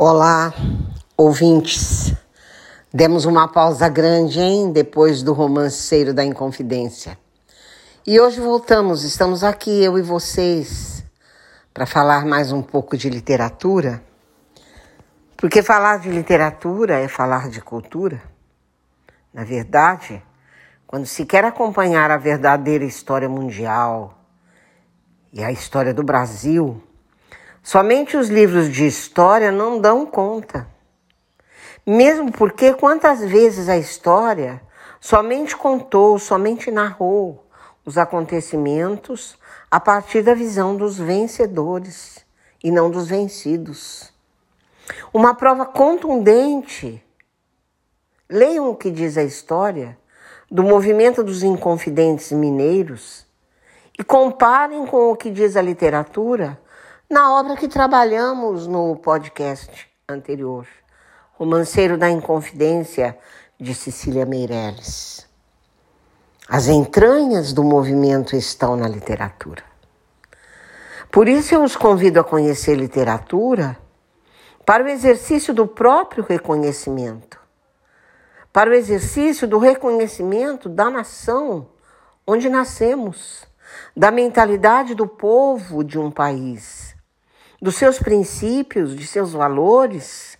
Olá, ouvintes. Demos uma pausa grande, hein, depois do romanceiro da Inconfidência. E hoje voltamos, estamos aqui, eu e vocês, para falar mais um pouco de literatura. Porque falar de literatura é falar de cultura. Na verdade, quando se quer acompanhar a verdadeira história mundial e a história do Brasil, Somente os livros de história não dão conta. Mesmo porque quantas vezes a história somente contou, somente narrou os acontecimentos a partir da visão dos vencedores e não dos vencidos. Uma prova contundente. Leiam o que diz a história do movimento dos inconfidentes mineiros e comparem com o que diz a literatura na obra que trabalhamos no podcast anterior, Romanceiro da Inconfidência, de Cecília Meirelles. As entranhas do movimento estão na literatura. Por isso eu os convido a conhecer literatura para o exercício do próprio reconhecimento, para o exercício do reconhecimento da nação onde nascemos, da mentalidade do povo de um país dos seus princípios, de seus valores,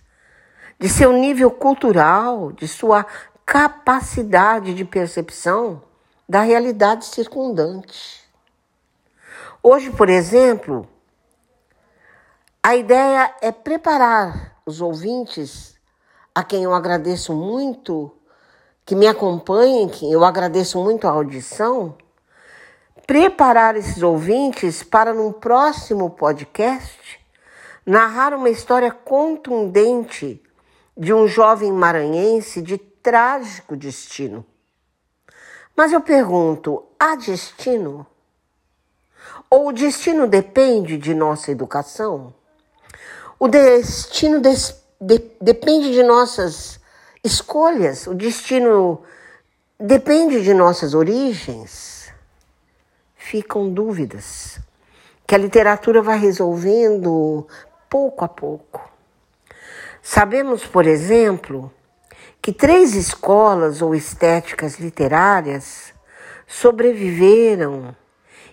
de seu nível cultural, de sua capacidade de percepção da realidade circundante. Hoje, por exemplo, a ideia é preparar os ouvintes, a quem eu agradeço muito, que me acompanhem, que eu agradeço muito a audição, preparar esses ouvintes para, num próximo podcast, narrar uma história contundente de um jovem maranhense de trágico destino. Mas eu pergunto: há destino? Ou o destino depende de nossa educação? O destino des, de, depende de nossas escolhas? O destino depende de nossas origens? Ficam dúvidas que a literatura vai resolvendo pouco a pouco. Sabemos, por exemplo, que três escolas ou estéticas literárias sobreviveram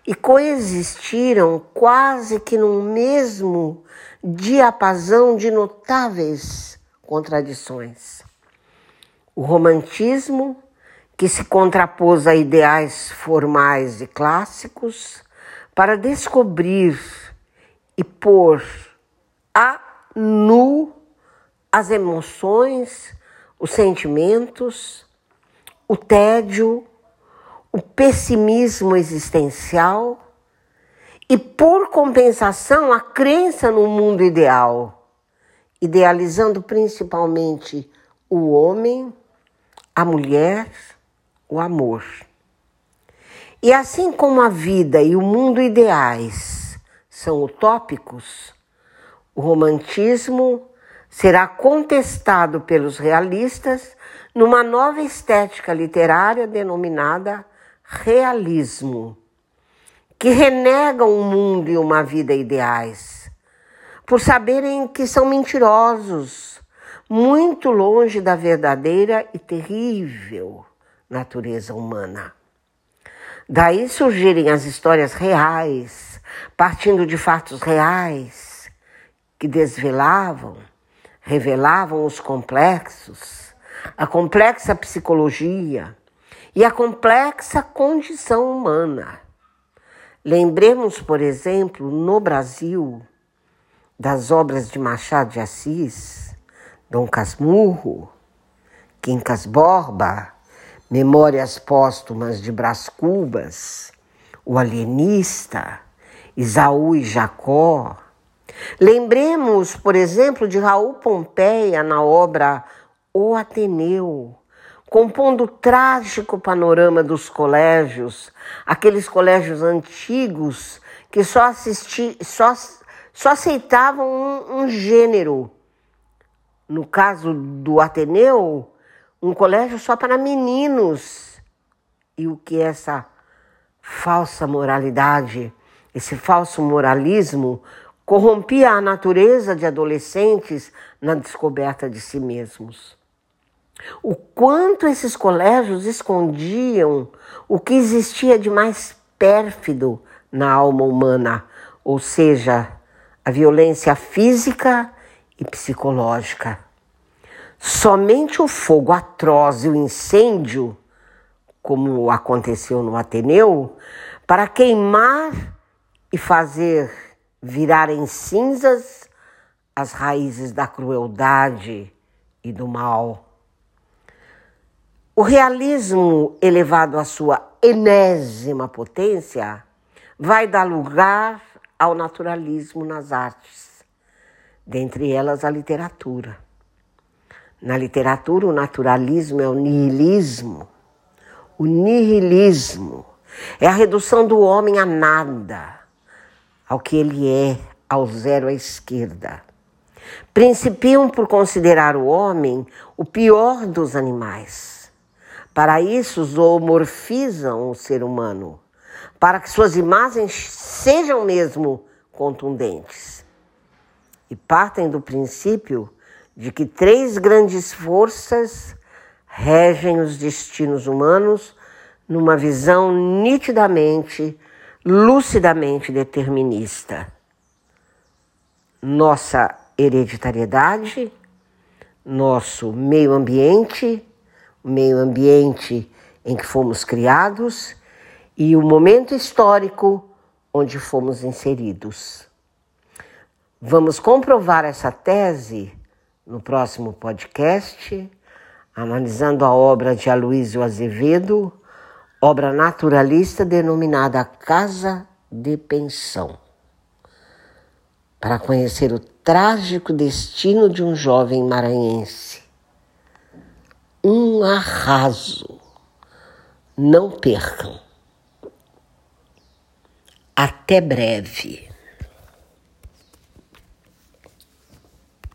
e coexistiram quase que no mesmo diapasão de notáveis contradições. O romantismo que se contrapôs a ideais formais e clássicos para descobrir e pôr a nu as emoções, os sentimentos, o tédio, o pessimismo existencial e, por compensação, a crença no mundo ideal, idealizando principalmente o homem, a mulher, o amor. E assim como a vida e o mundo ideais são utópicos, o romantismo será contestado pelos realistas numa nova estética literária denominada realismo, que renega um mundo e uma vida ideais, por saberem que são mentirosos, muito longe da verdadeira e terrível natureza humana. Daí surgirem as histórias reais, partindo de fatos reais, que desvelavam, revelavam os complexos, a complexa psicologia e a complexa condição humana. Lembremos, por exemplo, no Brasil, das obras de Machado de Assis, Dom Casmurro, Quincas Borba, Memórias Póstumas de Brás Cubas, O Alienista, Isaú e Jacó. Lembremos, por exemplo, de Raul Pompeia na obra O Ateneu, compondo o trágico panorama dos colégios, aqueles colégios antigos que só, assisti, só, só aceitavam um, um gênero. No caso do Ateneu, um colégio só para meninos. E o que essa falsa moralidade, esse falso moralismo corrompia a natureza de adolescentes na descoberta de si mesmos. O quanto esses colégios escondiam o que existia de mais pérfido na alma humana, ou seja, a violência física e psicológica. Somente o fogo atroz e o incêndio, como aconteceu no Ateneu, para queimar e fazer virar em cinzas as raízes da crueldade e do mal. O realismo elevado à sua enésima potência vai dar lugar ao naturalismo nas artes, dentre elas a literatura. Na literatura, o naturalismo é o nihilismo. O nihilismo é a redução do homem a nada, ao que ele é, ao zero à esquerda. Principiam por considerar o homem o pior dos animais. Para isso, zoomorfizam o ser humano, para que suas imagens sejam mesmo contundentes. E partem do princípio de que três grandes forças regem os destinos humanos numa visão nitidamente, lucidamente determinista. Nossa hereditariedade, nosso meio ambiente, o meio ambiente em que fomos criados e o momento histórico onde fomos inseridos. Vamos comprovar essa tese no próximo podcast, analisando a obra de Aloysio Azevedo, obra naturalista denominada Casa de Pensão, para conhecer o trágico destino de um jovem maranhense. Um arraso. Não percam. Até breve.